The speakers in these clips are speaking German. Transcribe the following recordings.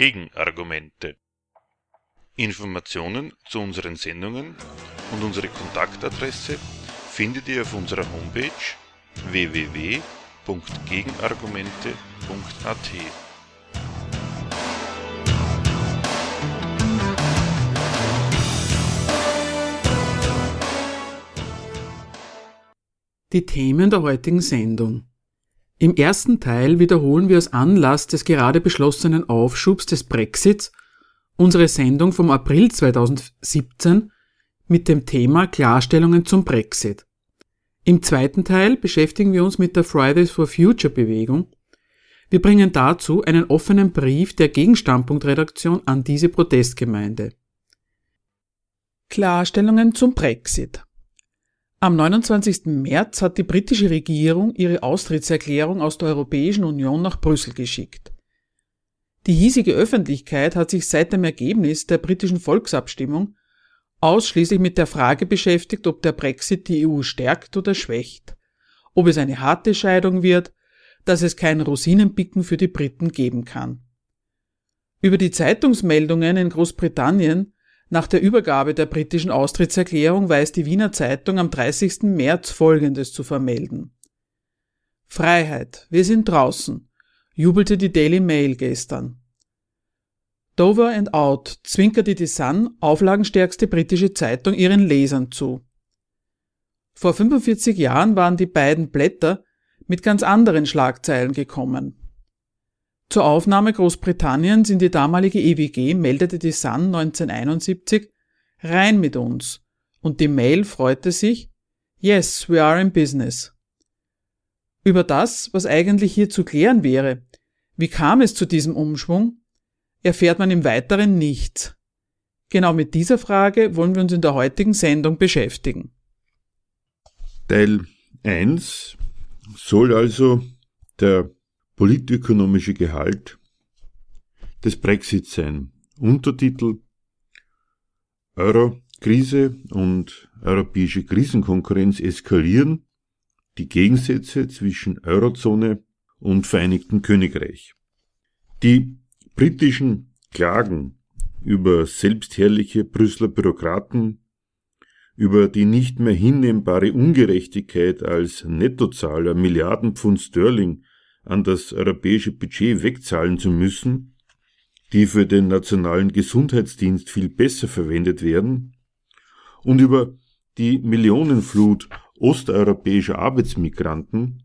Gegenargumente. Informationen zu unseren Sendungen und unsere Kontaktadresse findet ihr auf unserer Homepage www.gegenargumente.at. Die Themen der heutigen Sendung. Im ersten Teil wiederholen wir aus Anlass des gerade beschlossenen Aufschubs des Brexits unsere Sendung vom April 2017 mit dem Thema Klarstellungen zum Brexit. Im zweiten Teil beschäftigen wir uns mit der Fridays for Future Bewegung. Wir bringen dazu einen offenen Brief der Gegenstandpunktredaktion an diese Protestgemeinde. Klarstellungen zum Brexit. Am 29. März hat die britische Regierung ihre Austrittserklärung aus der Europäischen Union nach Brüssel geschickt. Die hiesige Öffentlichkeit hat sich seit dem Ergebnis der britischen Volksabstimmung ausschließlich mit der Frage beschäftigt, ob der Brexit die EU stärkt oder schwächt, ob es eine harte Scheidung wird, dass es kein Rosinenpicken für die Briten geben kann. Über die Zeitungsmeldungen in Großbritannien nach der Übergabe der britischen Austrittserklärung weiß die Wiener Zeitung am 30. März Folgendes zu vermelden. Freiheit, wir sind draußen, jubelte die Daily Mail gestern. Dover and Out zwinkerte die Sun, auflagenstärkste britische Zeitung, ihren Lesern zu. Vor 45 Jahren waren die beiden Blätter mit ganz anderen Schlagzeilen gekommen. Zur Aufnahme Großbritanniens in die damalige EWG meldete die Sun 1971 rein mit uns und die Mail freute sich Yes, we are in business. Über das, was eigentlich hier zu klären wäre, wie kam es zu diesem Umschwung, erfährt man im Weiteren nichts. Genau mit dieser Frage wollen wir uns in der heutigen Sendung beschäftigen. Teil 1 soll also der politökonomische Gehalt des Brexit sein. Untertitel Euro-Krise und europäische Krisenkonkurrenz eskalieren, die Gegensätze zwischen Eurozone und Vereinigten Königreich. Die britischen Klagen über selbstherrliche Brüsseler Bürokraten, über die nicht mehr hinnehmbare Ungerechtigkeit als Nettozahler Milliarden Pfund Sterling an das europäische Budget wegzahlen zu müssen, die für den nationalen Gesundheitsdienst viel besser verwendet werden, und über die Millionenflut osteuropäischer Arbeitsmigranten,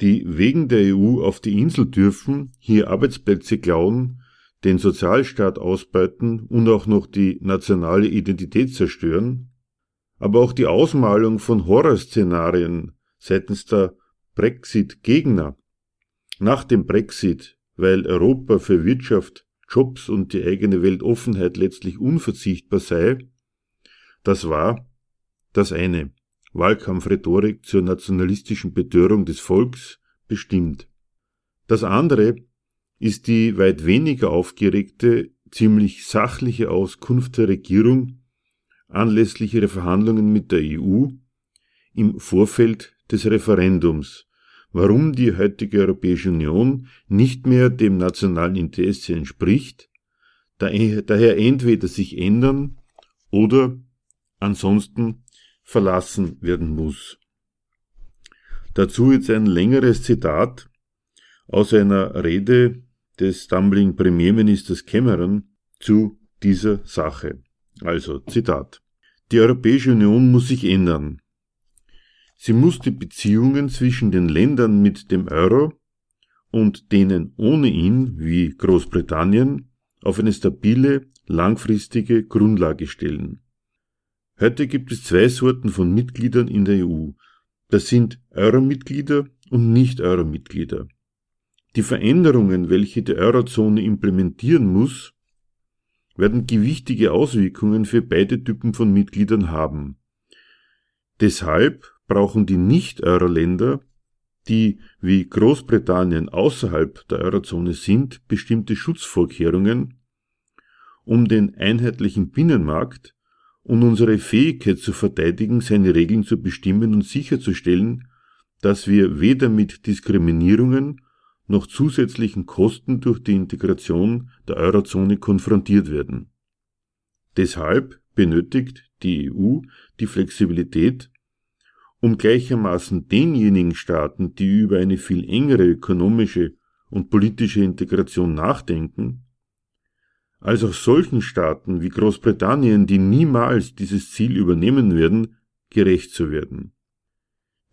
die wegen der EU auf die Insel dürfen, hier Arbeitsplätze klauen, den Sozialstaat ausbeuten und auch noch die nationale Identität zerstören, aber auch die Ausmalung von Horrorszenarien seitens der Brexit-Gegner nach dem Brexit, weil Europa für Wirtschaft, Jobs und die eigene Weltoffenheit letztlich unverzichtbar sei, das war das eine. Wahlkampfrhetorik zur nationalistischen Betörung des Volks bestimmt. Das andere ist die weit weniger aufgeregte, ziemlich sachliche Auskunft der Regierung anlässlich ihrer Verhandlungen mit der EU im Vorfeld des Referendums, warum die heutige Europäische Union nicht mehr dem nationalen Interesse entspricht, daher entweder sich ändern oder ansonsten verlassen werden muss. Dazu jetzt ein längeres Zitat aus einer Rede des damaligen Premierministers Cameron zu dieser Sache. Also Zitat. Die Europäische Union muss sich ändern. Sie muss die Beziehungen zwischen den Ländern mit dem Euro und denen ohne ihn, wie Großbritannien, auf eine stabile, langfristige Grundlage stellen. Heute gibt es zwei Sorten von Mitgliedern in der EU. Das sind Euro-Mitglieder und Nicht-Euro-Mitglieder. Die Veränderungen, welche die Eurozone implementieren muss, werden gewichtige Auswirkungen für beide Typen von Mitgliedern haben. Deshalb brauchen die Nicht-Euro-Länder, die wie Großbritannien außerhalb der Eurozone sind, bestimmte Schutzvorkehrungen, um den einheitlichen Binnenmarkt und unsere Fähigkeit zu verteidigen, seine Regeln zu bestimmen und sicherzustellen, dass wir weder mit Diskriminierungen noch zusätzlichen Kosten durch die Integration der Eurozone konfrontiert werden. Deshalb benötigt die EU die Flexibilität, um gleichermaßen denjenigen Staaten, die über eine viel engere ökonomische und politische Integration nachdenken, als auch solchen Staaten wie Großbritannien, die niemals dieses Ziel übernehmen werden, gerecht zu werden.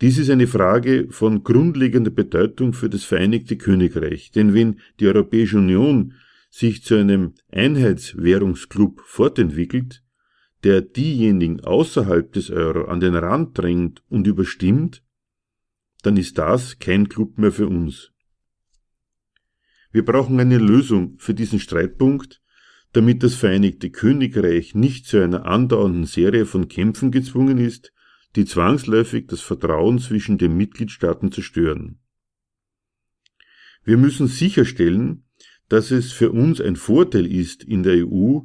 Dies ist eine Frage von grundlegender Bedeutung für das Vereinigte Königreich, denn wenn die Europäische Union sich zu einem Einheitswährungsklub fortentwickelt, der diejenigen außerhalb des Euro an den Rand drängt und überstimmt, dann ist das kein Club mehr für uns. Wir brauchen eine Lösung für diesen Streitpunkt, damit das Vereinigte Königreich nicht zu einer andauernden Serie von Kämpfen gezwungen ist, die zwangsläufig das Vertrauen zwischen den Mitgliedstaaten zerstören. Wir müssen sicherstellen, dass es für uns ein Vorteil ist, in der EU,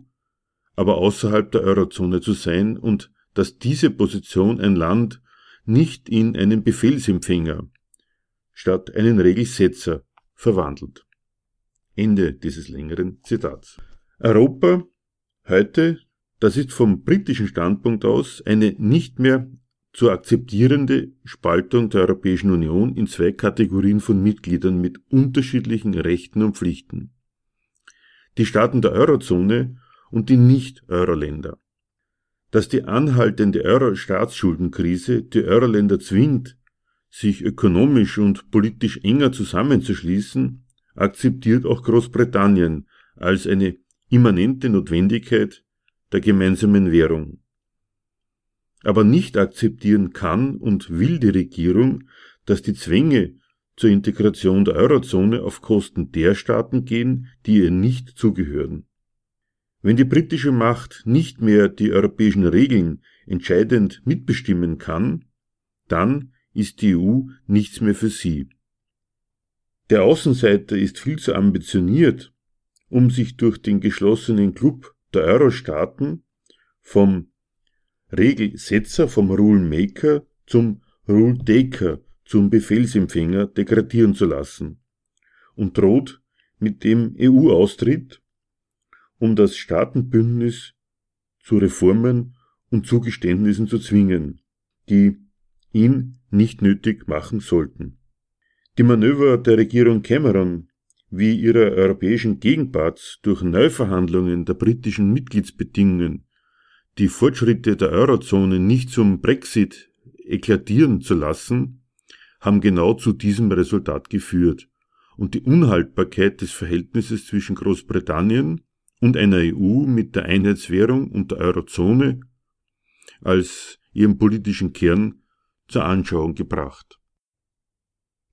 aber außerhalb der Eurozone zu sein und dass diese Position ein Land nicht in einen Befehlsempfänger statt einen Regelsetzer verwandelt. Ende dieses längeren Zitats. Europa heute, das ist vom britischen Standpunkt aus eine nicht mehr zu akzeptierende Spaltung der Europäischen Union in zwei Kategorien von Mitgliedern mit unterschiedlichen Rechten und Pflichten. Die Staaten der Eurozone und die Nicht-Euro-Länder. Dass die anhaltende Euro-Staatsschuldenkrise die Euro-Länder zwingt, sich ökonomisch und politisch enger zusammenzuschließen, akzeptiert auch Großbritannien als eine immanente Notwendigkeit der gemeinsamen Währung aber nicht akzeptieren kann und will die Regierung, dass die Zwänge zur Integration der Eurozone auf Kosten der Staaten gehen, die ihr nicht zugehören. Wenn die britische Macht nicht mehr die europäischen Regeln entscheidend mitbestimmen kann, dann ist die EU nichts mehr für sie. Der Außenseiter ist viel zu ambitioniert, um sich durch den geschlossenen Club der Euro-Staaten vom Regelsetzer vom Rule Maker zum Rule Taker, zum Befehlsempfänger degradieren zu lassen und droht mit dem EU-Austritt, um das Staatenbündnis zu Reformen und Zugeständnissen zu zwingen, die ihn nicht nötig machen sollten. Die Manöver der Regierung Cameron wie ihrer europäischen Gegenparts durch Neuverhandlungen der britischen Mitgliedsbedingungen die Fortschritte der Eurozone nicht zum Brexit eklatieren zu lassen, haben genau zu diesem Resultat geführt und die Unhaltbarkeit des Verhältnisses zwischen Großbritannien und einer EU mit der Einheitswährung und der Eurozone als ihrem politischen Kern zur Anschauung gebracht.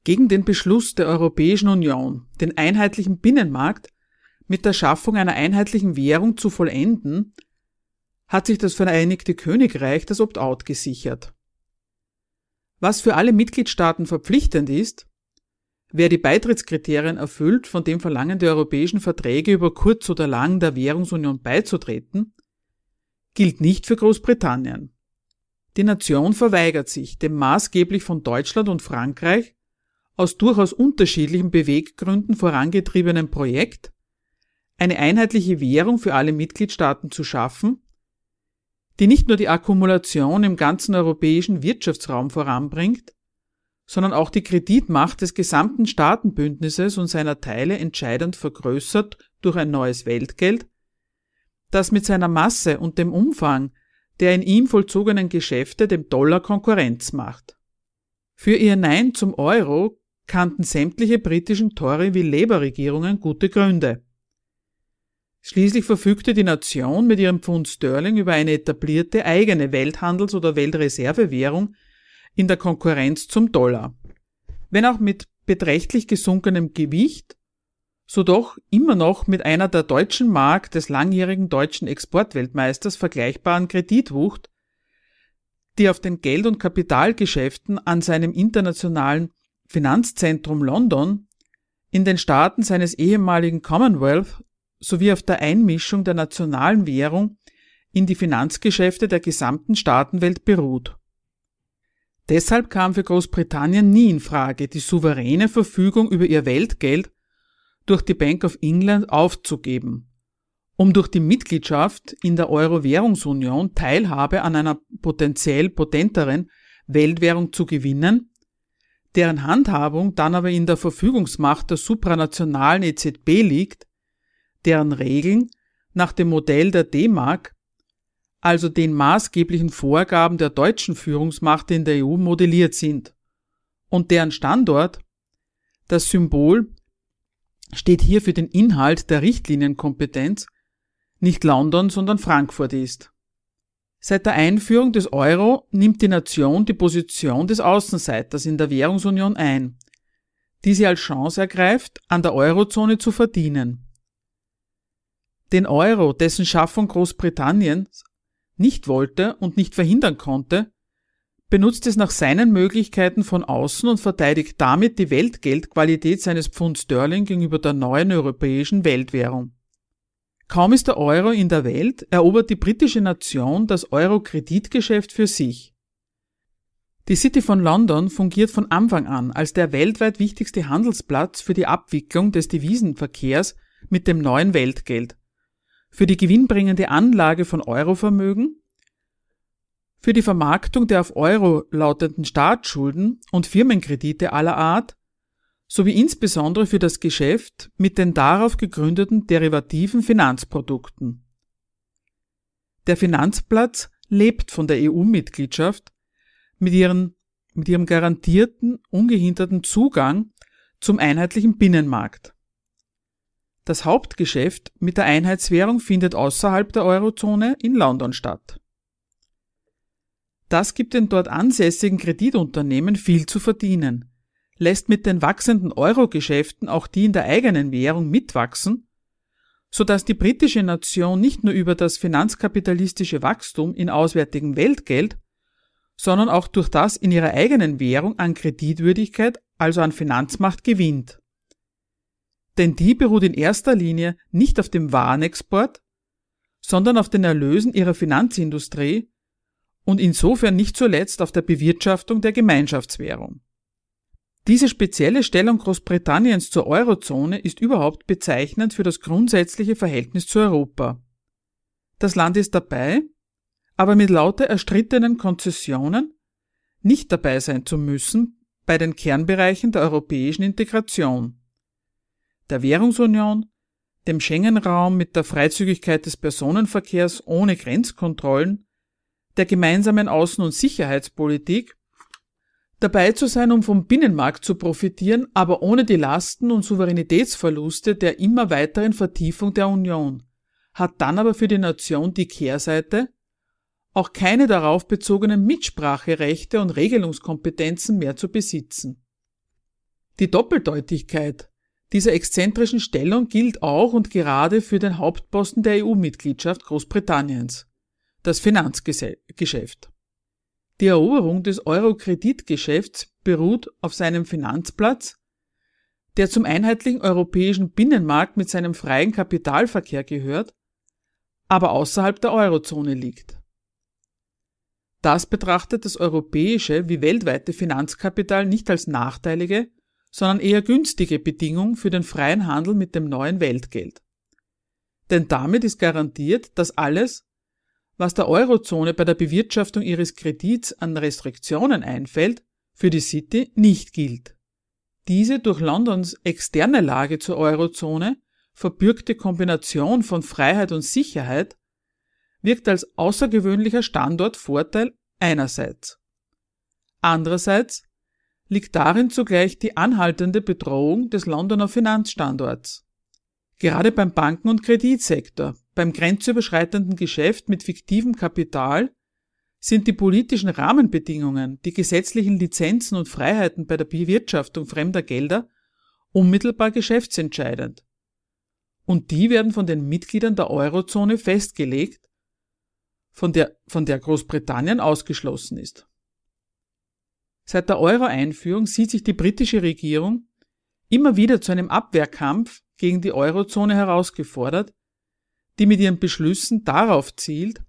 Gegen den Beschluss der Europäischen Union, den einheitlichen Binnenmarkt mit der Schaffung einer einheitlichen Währung zu vollenden, hat sich das Vereinigte Königreich das Opt-out gesichert. Was für alle Mitgliedstaaten verpflichtend ist, wer die Beitrittskriterien erfüllt, von dem verlangen die europäischen Verträge über kurz oder lang der Währungsunion beizutreten, gilt nicht für Großbritannien. Die Nation verweigert sich dem maßgeblich von Deutschland und Frankreich aus durchaus unterschiedlichen Beweggründen vorangetriebenen Projekt, eine einheitliche Währung für alle Mitgliedstaaten zu schaffen die nicht nur die Akkumulation im ganzen europäischen Wirtschaftsraum voranbringt, sondern auch die Kreditmacht des gesamten Staatenbündnisses und seiner Teile entscheidend vergrößert durch ein neues Weltgeld, das mit seiner Masse und dem Umfang der in ihm vollzogenen Geschäfte dem Dollar Konkurrenz macht. Für ihr Nein zum Euro kannten sämtliche britischen Tory- wie Labour-Regierungen gute Gründe. Schließlich verfügte die Nation mit ihrem Pfund Sterling über eine etablierte eigene Welthandels- oder Weltreservewährung in der Konkurrenz zum Dollar. Wenn auch mit beträchtlich gesunkenem Gewicht, so doch immer noch mit einer der deutschen Mark des langjährigen deutschen Exportweltmeisters vergleichbaren Kreditwucht, die auf den Geld- und Kapitalgeschäften an seinem internationalen Finanzzentrum London in den Staaten seines ehemaligen Commonwealth sowie auf der Einmischung der nationalen Währung in die Finanzgeschäfte der gesamten Staatenwelt beruht. Deshalb kam für Großbritannien nie in Frage, die souveräne Verfügung über ihr Weltgeld durch die Bank of England aufzugeben, um durch die Mitgliedschaft in der Euro-Währungsunion Teilhabe an einer potenziell potenteren Weltwährung zu gewinnen, deren Handhabung dann aber in der Verfügungsmacht der supranationalen EZB liegt, deren Regeln nach dem Modell der D-Mark, also den maßgeblichen Vorgaben der deutschen Führungsmacht in der EU modelliert sind, und deren Standort, das Symbol steht hier für den Inhalt der Richtlinienkompetenz, nicht London, sondern Frankfurt ist. Seit der Einführung des Euro nimmt die Nation die Position des Außenseiters in der Währungsunion ein, die sie als Chance ergreift, an der Eurozone zu verdienen. Den Euro, dessen Schaffung Großbritannien nicht wollte und nicht verhindern konnte, benutzt es nach seinen Möglichkeiten von außen und verteidigt damit die Weltgeldqualität seines Pfund Sterling gegenüber der neuen europäischen Weltwährung. Kaum ist der Euro in der Welt, erobert die britische Nation das Euro-Kreditgeschäft für sich. Die City von London fungiert von Anfang an als der weltweit wichtigste Handelsplatz für die Abwicklung des Devisenverkehrs mit dem neuen Weltgeld, für die gewinnbringende Anlage von Eurovermögen für die Vermarktung der auf Euro lautenden Staatsschulden und Firmenkredite aller Art sowie insbesondere für das Geschäft mit den darauf gegründeten derivativen Finanzprodukten. Der Finanzplatz lebt von der EU-Mitgliedschaft mit, mit ihrem garantierten, ungehinderten Zugang zum einheitlichen Binnenmarkt. Das Hauptgeschäft mit der Einheitswährung findet außerhalb der Eurozone in London statt. Das gibt den dort ansässigen Kreditunternehmen viel zu verdienen, lässt mit den wachsenden Euro-Geschäften auch die in der eigenen Währung mitwachsen, so dass die britische Nation nicht nur über das finanzkapitalistische Wachstum in auswärtigem Weltgeld, sondern auch durch das in ihrer eigenen Währung an Kreditwürdigkeit, also an Finanzmacht gewinnt. Denn die beruht in erster Linie nicht auf dem Warenexport, sondern auf den Erlösen ihrer Finanzindustrie und insofern nicht zuletzt auf der Bewirtschaftung der Gemeinschaftswährung. Diese spezielle Stellung Großbritanniens zur Eurozone ist überhaupt bezeichnend für das grundsätzliche Verhältnis zu Europa. Das Land ist dabei, aber mit lauter erstrittenen Konzessionen nicht dabei sein zu müssen bei den Kernbereichen der europäischen Integration, der Währungsunion, dem Schengen-Raum mit der Freizügigkeit des Personenverkehrs ohne Grenzkontrollen der gemeinsamen Außen- und Sicherheitspolitik, dabei zu sein, um vom Binnenmarkt zu profitieren, aber ohne die Lasten und Souveränitätsverluste der immer weiteren Vertiefung der Union, hat dann aber für die Nation die Kehrseite, auch keine darauf bezogenen Mitspracherechte und Regelungskompetenzen mehr zu besitzen. Die Doppeldeutigkeit dieser exzentrischen Stellung gilt auch und gerade für den Hauptposten der EU-Mitgliedschaft Großbritanniens das Finanzgeschäft. Die Eroberung des Euro-Kreditgeschäfts beruht auf seinem Finanzplatz, der zum einheitlichen europäischen Binnenmarkt mit seinem freien Kapitalverkehr gehört, aber außerhalb der Eurozone liegt. Das betrachtet das europäische wie weltweite Finanzkapital nicht als nachteilige, sondern eher günstige Bedingung für den freien Handel mit dem neuen Weltgeld. Denn damit ist garantiert, dass alles, was der Eurozone bei der Bewirtschaftung ihres Kredits an Restriktionen einfällt, für die City nicht gilt. Diese durch Londons externe Lage zur Eurozone verbürgte Kombination von Freiheit und Sicherheit wirkt als außergewöhnlicher Standortvorteil einerseits. Andererseits liegt darin zugleich die anhaltende Bedrohung des Londoner Finanzstandorts. Gerade beim Banken- und Kreditsektor, beim grenzüberschreitenden Geschäft mit fiktivem Kapital sind die politischen Rahmenbedingungen, die gesetzlichen Lizenzen und Freiheiten bei der Bewirtschaftung fremder Gelder unmittelbar geschäftsentscheidend. Und die werden von den Mitgliedern der Eurozone festgelegt, von der, von der Großbritannien ausgeschlossen ist. Seit der Euro-Einführung sieht sich die britische Regierung immer wieder zu einem Abwehrkampf gegen die Eurozone herausgefordert, die mit ihren Beschlüssen darauf zielt,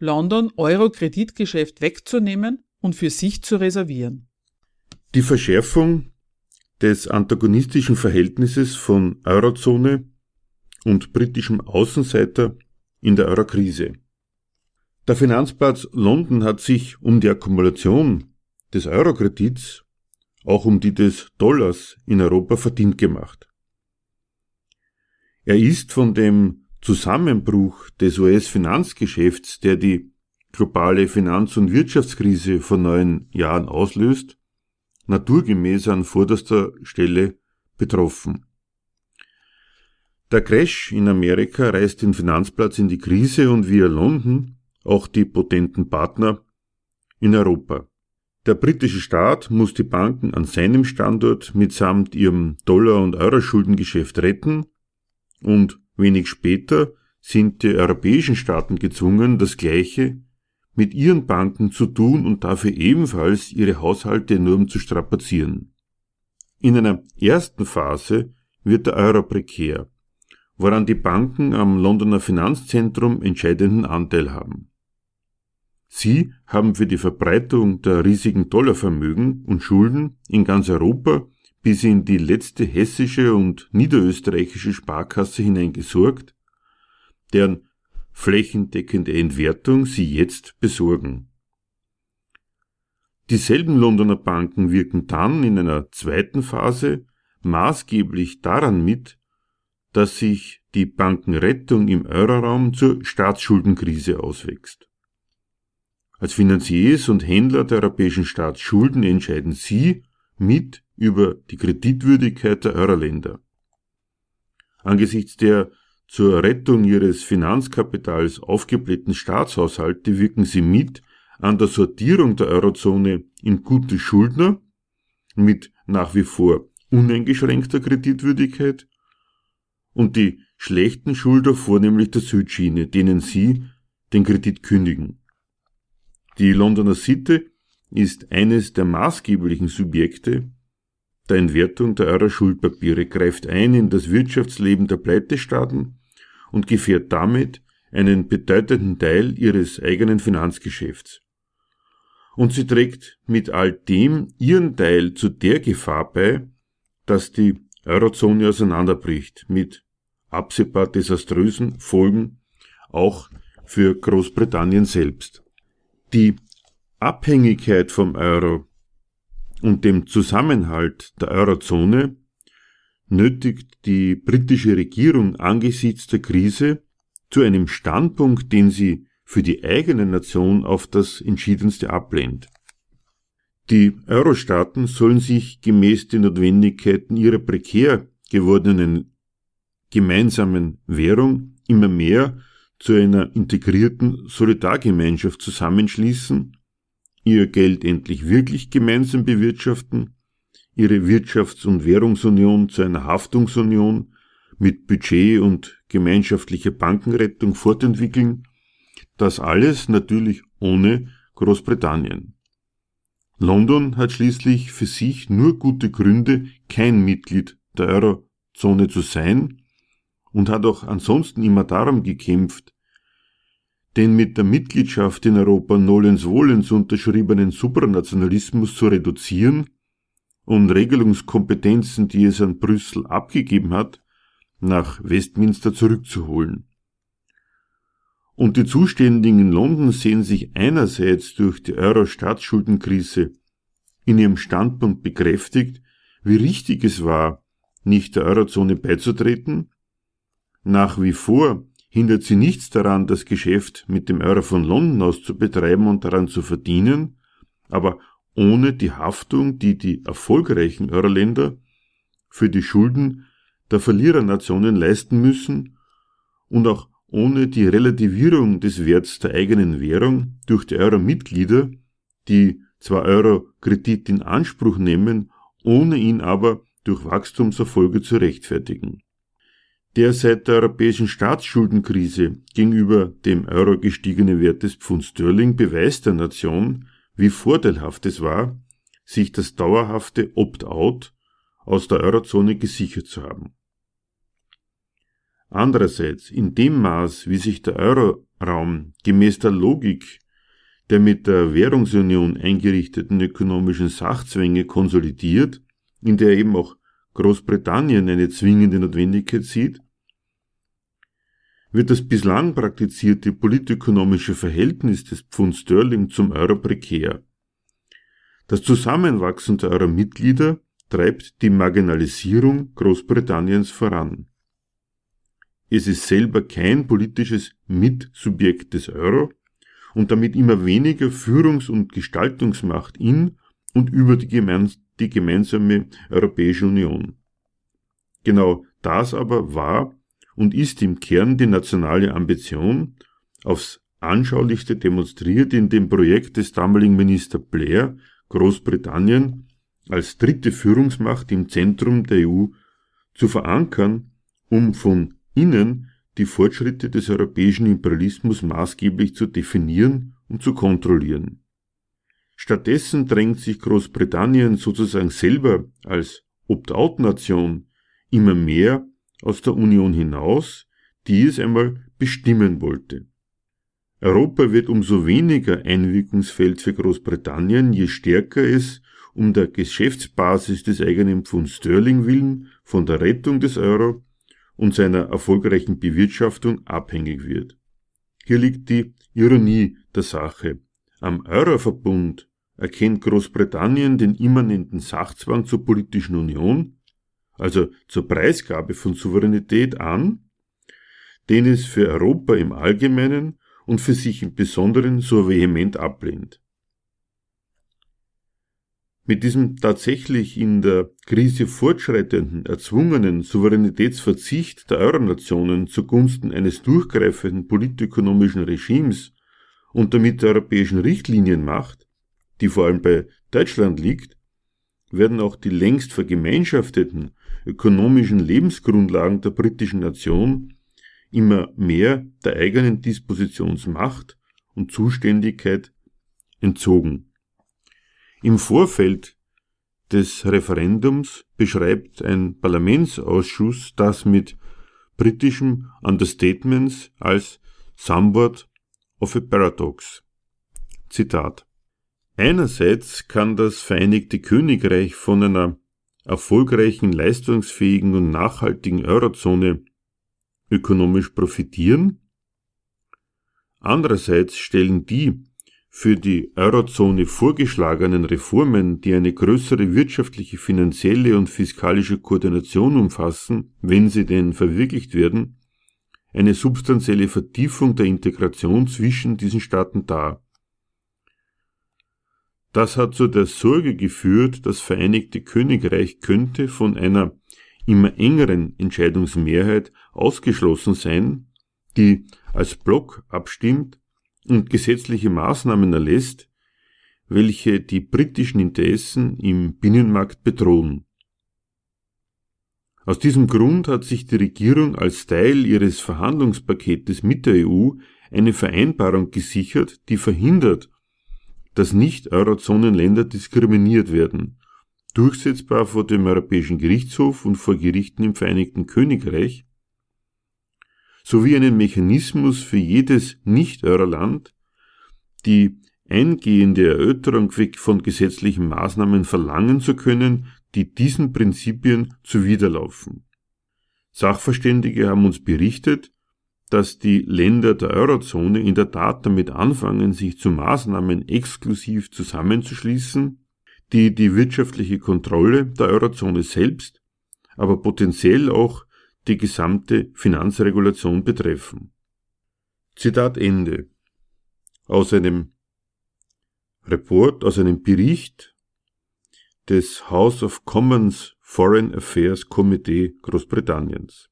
London Euro-Kreditgeschäft wegzunehmen und für sich zu reservieren. Die Verschärfung des antagonistischen Verhältnisses von Eurozone und britischem Außenseiter in der Eurokrise. Der Finanzplatz London hat sich um die Akkumulation des Eurokredits, auch um die des Dollars in Europa verdient gemacht. Er ist von dem Zusammenbruch des US-Finanzgeschäfts, der die globale Finanz- und Wirtschaftskrise vor neun Jahren auslöst, naturgemäß an vorderster Stelle betroffen. Der Crash in Amerika reißt den Finanzplatz in die Krise und via London auch die potenten Partner in Europa. Der britische Staat muss die Banken an seinem Standort mitsamt ihrem Dollar- und Euro-Schuldengeschäft retten und wenig später sind die europäischen Staaten gezwungen, das Gleiche mit ihren Banken zu tun und dafür ebenfalls ihre Haushalte enorm zu strapazieren. In einer ersten Phase wird der Euro prekär, woran die Banken am Londoner Finanzzentrum entscheidenden Anteil haben. Sie haben für die Verbreitung der riesigen Dollarvermögen und Schulden in ganz Europa bis in die letzte hessische und niederösterreichische Sparkasse hineingesorgt, deren flächendeckende Entwertung sie jetzt besorgen. Dieselben Londoner Banken wirken dann in einer zweiten Phase maßgeblich daran mit, dass sich die Bankenrettung im Euroraum zur Staatsschuldenkrise auswächst. Als Finanziers und Händler der europäischen Staatsschulden entscheiden sie mit über die Kreditwürdigkeit der Euroländer. Angesichts der zur Rettung ihres Finanzkapitals aufgeblähten Staatshaushalte wirken sie mit an der Sortierung der Eurozone in gute Schuldner mit nach wie vor uneingeschränkter Kreditwürdigkeit und die schlechten Schulder vornehmlich der Südschiene, denen sie den Kredit kündigen. Die Londoner Sitte ist eines der maßgeblichen Subjekte der Entwertung der Euro-Schuldpapiere, greift ein in das Wirtschaftsleben der Pleitestaaten und gefährt damit einen bedeutenden Teil ihres eigenen Finanzgeschäfts. Und sie trägt mit all dem ihren Teil zu der Gefahr bei, dass die Eurozone auseinanderbricht, mit absehbar desaströsen Folgen auch für Großbritannien selbst. Die Abhängigkeit vom Euro und dem Zusammenhalt der Eurozone nötigt die britische Regierung angesichts der Krise zu einem Standpunkt, den sie für die eigene Nation auf das entschiedenste ablehnt. Die Euro-Staaten sollen sich gemäß den Notwendigkeiten ihrer prekär gewordenen gemeinsamen Währung immer mehr zu einer integrierten Solidargemeinschaft zusammenschließen, ihr Geld endlich wirklich gemeinsam bewirtschaften ihre Wirtschafts- und Währungsunion zu einer Haftungsunion mit Budget und gemeinschaftlicher Bankenrettung fortentwickeln, das alles natürlich ohne Großbritannien. London hat schließlich für sich nur gute Gründe, kein Mitglied der Eurozone zu sein und hat auch ansonsten immer darum gekämpft, den mit der Mitgliedschaft in Europa nolens wohlens unterschriebenen Supranationalismus zu reduzieren und Regelungskompetenzen, die es an Brüssel abgegeben hat, nach Westminster zurückzuholen. Und die Zuständigen in London sehen sich einerseits durch die Euro-Staatsschuldenkrise in ihrem Standpunkt bekräftigt, wie richtig es war, nicht der Eurozone beizutreten. Nach wie vor hindert sie nichts daran, das Geschäft mit dem Euro von London aus zu betreiben und daran zu verdienen, aber ohne die Haftung, die die erfolgreichen Euroländer für die Schulden der Verlierernationen leisten müssen und auch ohne die Relativierung des Werts der eigenen Währung durch die Euro-Mitglieder, die zwar Euro-Kredit in Anspruch nehmen, ohne ihn aber durch Wachstumserfolge zu rechtfertigen. Der seit der europäischen Staatsschuldenkrise gegenüber dem Euro gestiegene Wert des Pfund Sterling beweist der Nation, wie vorteilhaft es war, sich das dauerhafte Opt-out aus der Eurozone gesichert zu haben. Andererseits, in dem Maß, wie sich der Euroraum gemäß der Logik der mit der Währungsunion eingerichteten ökonomischen Sachzwänge konsolidiert, in der eben auch Großbritannien eine zwingende Notwendigkeit sieht, wird das bislang praktizierte politökonomische Verhältnis des Pfund Sterling zum Euro prekär. Das Zusammenwachsen der Euro-Mitglieder treibt die Marginalisierung Großbritanniens voran. Es ist selber kein politisches Mitsubjekt des Euro und damit immer weniger Führungs- und Gestaltungsmacht in und über die, gemeins die gemeinsame Europäische Union. Genau das aber war und ist im Kern die nationale Ambition, aufs anschaulichste demonstriert in dem Projekt des damaligen Minister Blair, Großbritannien als dritte Führungsmacht im Zentrum der EU zu verankern, um von innen die Fortschritte des europäischen Imperialismus maßgeblich zu definieren und zu kontrollieren. Stattdessen drängt sich Großbritannien sozusagen selber als Opt-out-Nation immer mehr aus der Union hinaus, die es einmal bestimmen wollte. Europa wird umso weniger Einwirkungsfeld für Großbritannien, je stärker es um der Geschäftsbasis des eigenen Pfund Sterling willen von der Rettung des Euro und seiner erfolgreichen Bewirtschaftung abhängig wird. Hier liegt die Ironie der Sache. Am Euroverbund erkennt Großbritannien den immanenten Sachzwang zur politischen Union, also zur Preisgabe von Souveränität an, den es für Europa im Allgemeinen und für sich im Besonderen so vehement ablehnt. Mit diesem tatsächlich in der Krise fortschreitenden, erzwungenen Souveränitätsverzicht der Euronationen zugunsten eines durchgreifenden politökonomischen Regimes und damit der europäischen Richtlinienmacht, die vor allem bei Deutschland liegt, werden auch die längst vergemeinschafteten ökonomischen Lebensgrundlagen der britischen Nation immer mehr der eigenen Dispositionsmacht und Zuständigkeit entzogen. Im Vorfeld des Referendums beschreibt ein Parlamentsausschuss das mit britischem Understatements als somewhat of a paradox. Zitat. Einerseits kann das Vereinigte Königreich von einer erfolgreichen, leistungsfähigen und nachhaltigen Eurozone ökonomisch profitieren. Andererseits stellen die für die Eurozone vorgeschlagenen Reformen, die eine größere wirtschaftliche, finanzielle und fiskalische Koordination umfassen, wenn sie denn verwirklicht werden, eine substanzielle Vertiefung der Integration zwischen diesen Staaten dar. Das hat zu der Sorge geführt, das Vereinigte Königreich könnte von einer immer engeren Entscheidungsmehrheit ausgeschlossen sein, die als Block abstimmt und gesetzliche Maßnahmen erlässt, welche die britischen Interessen im Binnenmarkt bedrohen. Aus diesem Grund hat sich die Regierung als Teil ihres Verhandlungspaketes mit der EU eine Vereinbarung gesichert, die verhindert, dass Nicht-Eurozonenländer diskriminiert werden, durchsetzbar vor dem Europäischen Gerichtshof und vor Gerichten im Vereinigten Königreich, sowie einen Mechanismus für jedes Nicht-Euro-Land, die eingehende Erörterung von gesetzlichen Maßnahmen verlangen zu können, die diesen Prinzipien zuwiderlaufen. Sachverständige haben uns berichtet, dass die Länder der Eurozone in der Tat damit anfangen, sich zu Maßnahmen exklusiv zusammenzuschließen, die die wirtschaftliche Kontrolle der Eurozone selbst, aber potenziell auch die gesamte Finanzregulation betreffen. Zitat Ende. Aus einem Report, aus einem Bericht des House of Commons Foreign Affairs Committee Großbritanniens.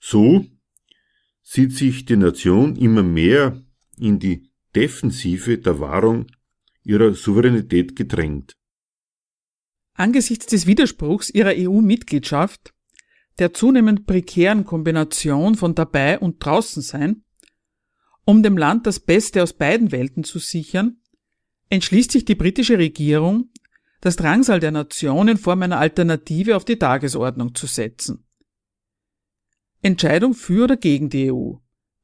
So sieht sich die Nation immer mehr in die Defensive der Wahrung ihrer Souveränität gedrängt. Angesichts des Widerspruchs ihrer EU-Mitgliedschaft der zunehmend prekären Kombination von dabei und draußen sein, um dem Land das Beste aus beiden Welten zu sichern, entschließt sich die britische Regierung, das Drangsal der Nation in Form einer Alternative auf die Tagesordnung zu setzen. Entscheidung für oder gegen die EU,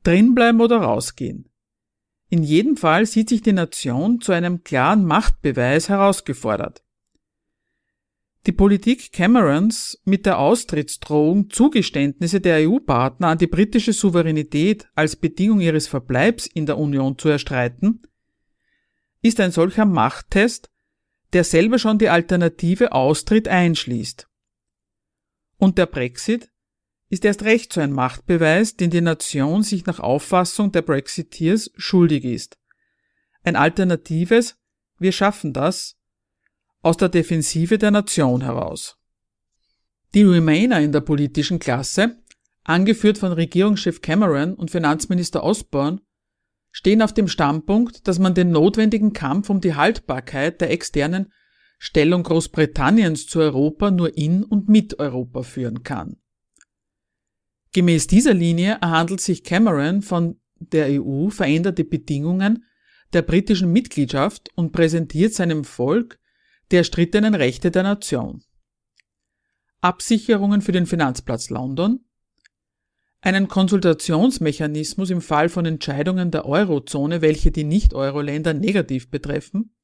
drinbleiben oder rausgehen. In jedem Fall sieht sich die Nation zu einem klaren Machtbeweis herausgefordert. Die Politik Camerons mit der Austrittsdrohung Zugeständnisse der EU-Partner an die britische Souveränität als Bedingung ihres Verbleibs in der Union zu erstreiten, ist ein solcher Machttest, der selber schon die Alternative Austritt einschließt. Und der Brexit ist erst recht so ein Machtbeweis, den die Nation sich nach Auffassung der Brexiteers schuldig ist. Ein alternatives Wir schaffen das aus der Defensive der Nation heraus. Die Remainer in der politischen Klasse, angeführt von Regierungschef Cameron und Finanzminister Osborne, stehen auf dem Standpunkt, dass man den notwendigen Kampf um die Haltbarkeit der externen Stellung Großbritanniens zu Europa nur in und mit Europa führen kann. Gemäß dieser Linie erhandelt sich Cameron von der EU veränderte Bedingungen der britischen Mitgliedschaft und präsentiert seinem Volk die erstrittenen Rechte der Nation. Absicherungen für den Finanzplatz London, einen Konsultationsmechanismus im Fall von Entscheidungen der Eurozone, welche die Nicht-Euro-Länder negativ betreffen,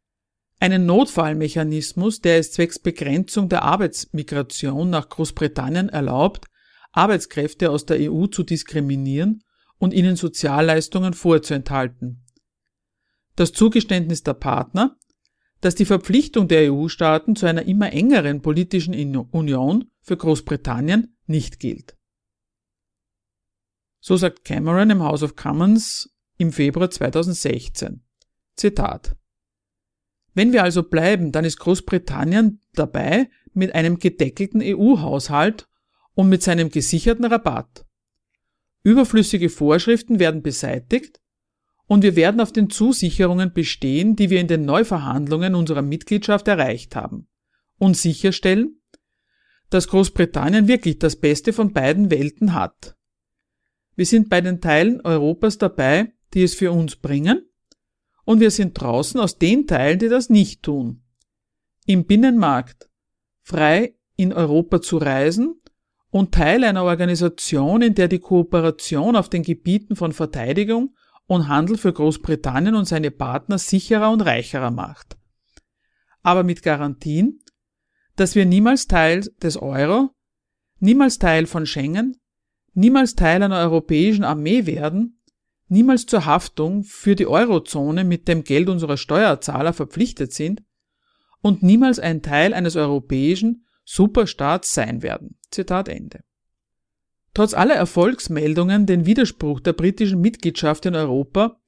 einen Notfallmechanismus, der es zwecks Begrenzung der Arbeitsmigration nach Großbritannien erlaubt, Arbeitskräfte aus der EU zu diskriminieren und ihnen Sozialleistungen vorzuenthalten. Das Zugeständnis der Partner, dass die Verpflichtung der EU-Staaten zu einer immer engeren politischen Union für Großbritannien nicht gilt. So sagt Cameron im House of Commons im Februar 2016. Zitat. Wenn wir also bleiben, dann ist Großbritannien dabei mit einem gedeckelten EU-Haushalt und mit seinem gesicherten Rabatt. Überflüssige Vorschriften werden beseitigt und wir werden auf den Zusicherungen bestehen, die wir in den Neuverhandlungen unserer Mitgliedschaft erreicht haben und sicherstellen, dass Großbritannien wirklich das Beste von beiden Welten hat. Wir sind bei den Teilen Europas dabei, die es für uns bringen, und wir sind draußen aus den Teilen, die das nicht tun. Im Binnenmarkt frei in Europa zu reisen und Teil einer Organisation, in der die Kooperation auf den Gebieten von Verteidigung und Handel für Großbritannien und seine Partner sicherer und reicherer macht. Aber mit Garantien, dass wir niemals Teil des Euro, niemals Teil von Schengen, niemals Teil einer europäischen Armee werden, niemals zur Haftung für die Eurozone mit dem Geld unserer Steuerzahler verpflichtet sind und niemals ein Teil eines europäischen Superstaats sein werden. Zitat Ende. Trotz aller Erfolgsmeldungen den Widerspruch der britischen Mitgliedschaft in Europa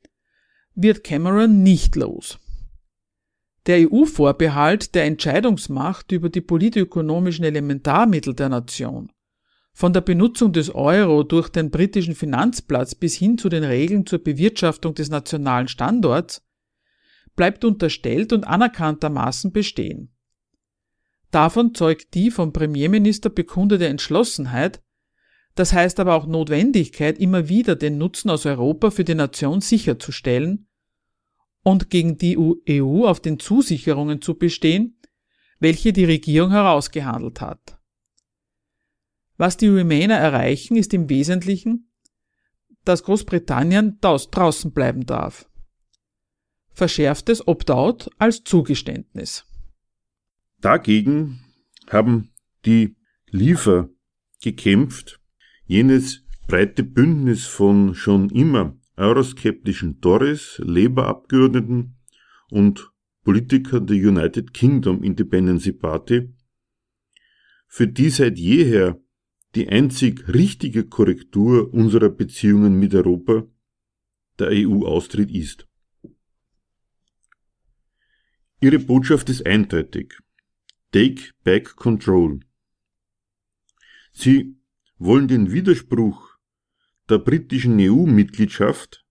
wird Cameron nicht los. Der EU-Vorbehalt der Entscheidungsmacht über die politökonomischen Elementarmittel der Nation, von der Benutzung des Euro durch den britischen Finanzplatz bis hin zu den Regeln zur Bewirtschaftung des nationalen Standorts, bleibt unterstellt und anerkanntermaßen bestehen. Davon zeugt die vom Premierminister bekundete Entschlossenheit, das heißt aber auch Notwendigkeit, immer wieder den Nutzen aus Europa für die Nation sicherzustellen und gegen die EU auf den Zusicherungen zu bestehen, welche die Regierung herausgehandelt hat. Was die Remainer erreichen, ist im Wesentlichen, dass Großbritannien draußen bleiben darf. Verschärftes Opt-out als Zugeständnis. Dagegen haben die Liefer gekämpft, jenes breite Bündnis von schon immer euroskeptischen Tories, Labour-Abgeordneten und Politikern der United Kingdom Independence Party, für die seit jeher die einzig richtige Korrektur unserer Beziehungen mit Europa der EU-Austritt ist. Ihre Botschaft ist eindeutig. Take Back Control. Sie wollen den Widerspruch der britischen EU-Mitgliedschaft,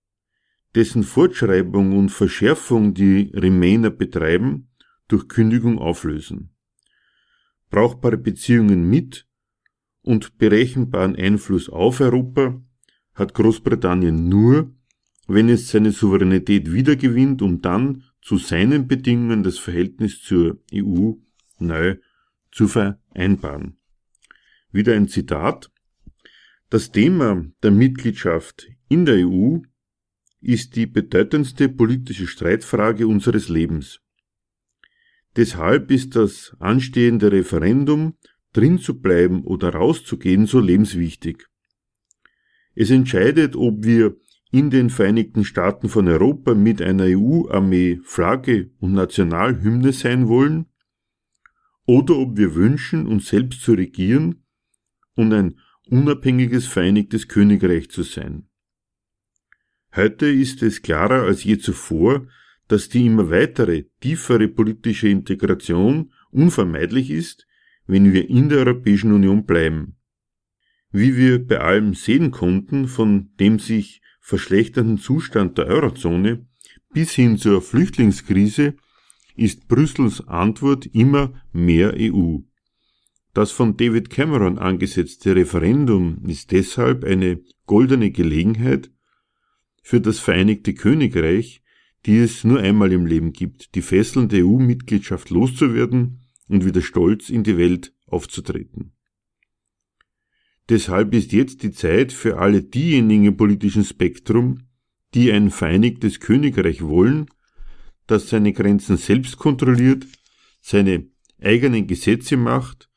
dessen Fortschreibung und Verschärfung die Remainer betreiben, durch Kündigung auflösen. Brauchbare Beziehungen mit und berechenbaren Einfluss auf Europa hat Großbritannien nur, wenn es seine Souveränität wiedergewinnt, um dann zu seinen Bedingungen das Verhältnis zur EU neu zu vereinbaren. Wieder ein Zitat. Das Thema der Mitgliedschaft in der EU ist die bedeutendste politische Streitfrage unseres Lebens. Deshalb ist das anstehende Referendum, drin zu bleiben oder rauszugehen, so lebenswichtig. Es entscheidet, ob wir in den Vereinigten Staaten von Europa mit einer EU-Armee Flagge und Nationalhymne sein wollen, oder ob wir wünschen, uns selbst zu regieren und ein unabhängiges Vereinigtes Königreich zu sein. Heute ist es klarer als je zuvor, dass die immer weitere, tiefere politische Integration unvermeidlich ist, wenn wir in der Europäischen Union bleiben. Wie wir bei allem sehen konnten, von dem sich verschlechternden Zustand der Eurozone bis hin zur Flüchtlingskrise ist Brüssels Antwort immer mehr EU. Das von David Cameron angesetzte Referendum ist deshalb eine goldene Gelegenheit für das Vereinigte Königreich, die es nur einmal im Leben gibt, die fesselnde EU-Mitgliedschaft loszuwerden und wieder stolz in die Welt aufzutreten. Deshalb ist jetzt die Zeit für alle diejenigen im politischen Spektrum, die ein vereinigtes Königreich wollen, das seine Grenzen selbst kontrolliert, seine eigenen Gesetze macht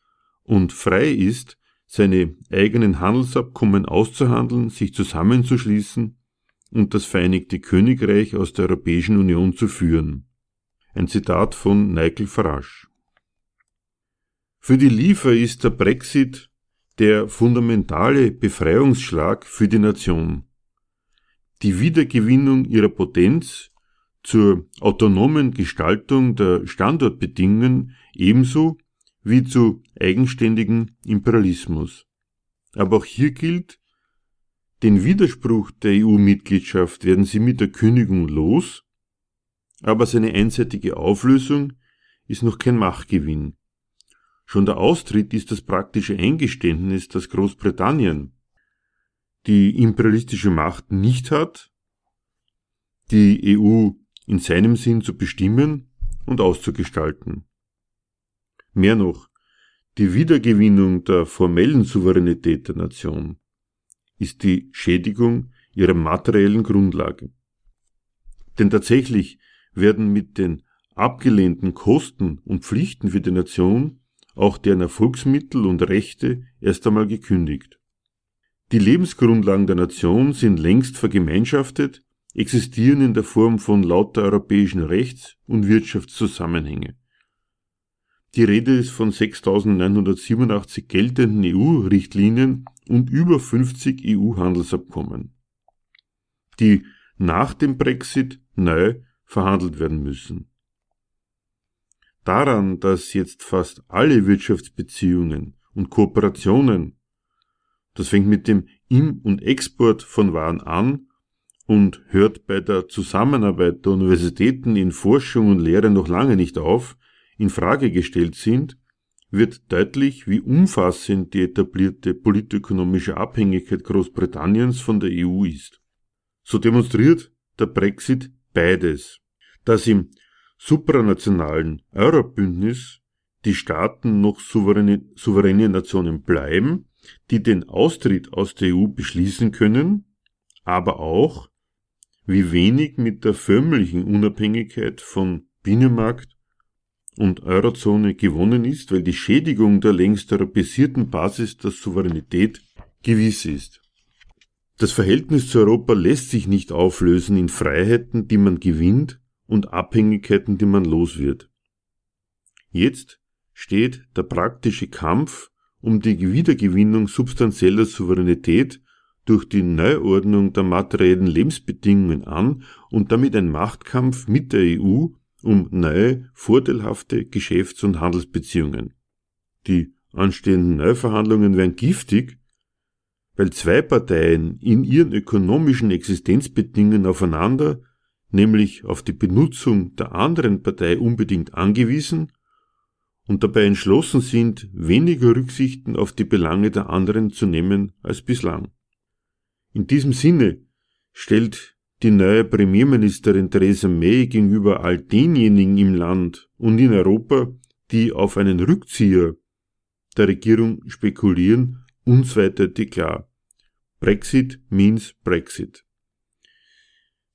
und frei ist, seine eigenen Handelsabkommen auszuhandeln, sich zusammenzuschließen und das Vereinigte Königreich aus der Europäischen Union zu führen. Ein Zitat von Nigel Farage. Für die Liefer ist der Brexit der fundamentale Befreiungsschlag für die Nation. Die Wiedergewinnung ihrer Potenz zur autonomen Gestaltung der Standortbedingungen ebenso wie zu eigenständigen Imperialismus. Aber auch hier gilt, den Widerspruch der EU-Mitgliedschaft werden sie mit der Kündigung los, aber seine einseitige Auflösung ist noch kein Machtgewinn. Schon der Austritt ist das praktische Eingeständnis, dass Großbritannien die imperialistische Macht nicht hat, die EU in seinem Sinn zu bestimmen und auszugestalten. Mehr noch, die Wiedergewinnung der formellen Souveränität der Nation ist die Schädigung ihrer materiellen Grundlage. Denn tatsächlich werden mit den abgelehnten Kosten und Pflichten für die Nation auch deren Erfolgsmittel und Rechte erst einmal gekündigt. Die Lebensgrundlagen der Nation sind längst vergemeinschaftet, existieren in der Form von lauter europäischen Rechts- und Wirtschaftszusammenhänge. Die Rede ist von 6.987 geltenden EU-Richtlinien und über 50 EU-Handelsabkommen, die nach dem Brexit neu verhandelt werden müssen daran, dass jetzt fast alle Wirtschaftsbeziehungen und Kooperationen, das fängt mit dem Im- und Export von Waren an und hört bei der Zusammenarbeit der Universitäten in Forschung und Lehre noch lange nicht auf, in Frage gestellt sind, wird deutlich, wie umfassend die etablierte politökonomische Abhängigkeit Großbritanniens von der EU ist. So demonstriert der Brexit beides. Dass im supranationalen Eurobündnis die Staaten noch souveräne, souveräne Nationen bleiben, die den Austritt aus der EU beschließen können, aber auch, wie wenig mit der förmlichen Unabhängigkeit von Binnenmarkt und Eurozone gewonnen ist, weil die Schädigung der längst europäisierten Basis der Souveränität gewiss ist. Das Verhältnis zu Europa lässt sich nicht auflösen in Freiheiten, die man gewinnt, und Abhängigkeiten, die man los wird. Jetzt steht der praktische Kampf um die Wiedergewinnung substanzieller Souveränität durch die Neuordnung der materiellen Lebensbedingungen an und damit ein Machtkampf mit der EU um neue, vorteilhafte Geschäfts- und Handelsbeziehungen. Die anstehenden Neuverhandlungen wären giftig, weil zwei Parteien in ihren ökonomischen Existenzbedingungen aufeinander nämlich auf die Benutzung der anderen Partei unbedingt angewiesen und dabei entschlossen sind, weniger Rücksichten auf die Belange der anderen zu nehmen als bislang. In diesem Sinne stellt die neue Premierministerin Theresa May gegenüber all denjenigen im Land und in Europa, die auf einen Rückzieher der Regierung spekulieren, unzweideutlich klar. Brexit means Brexit.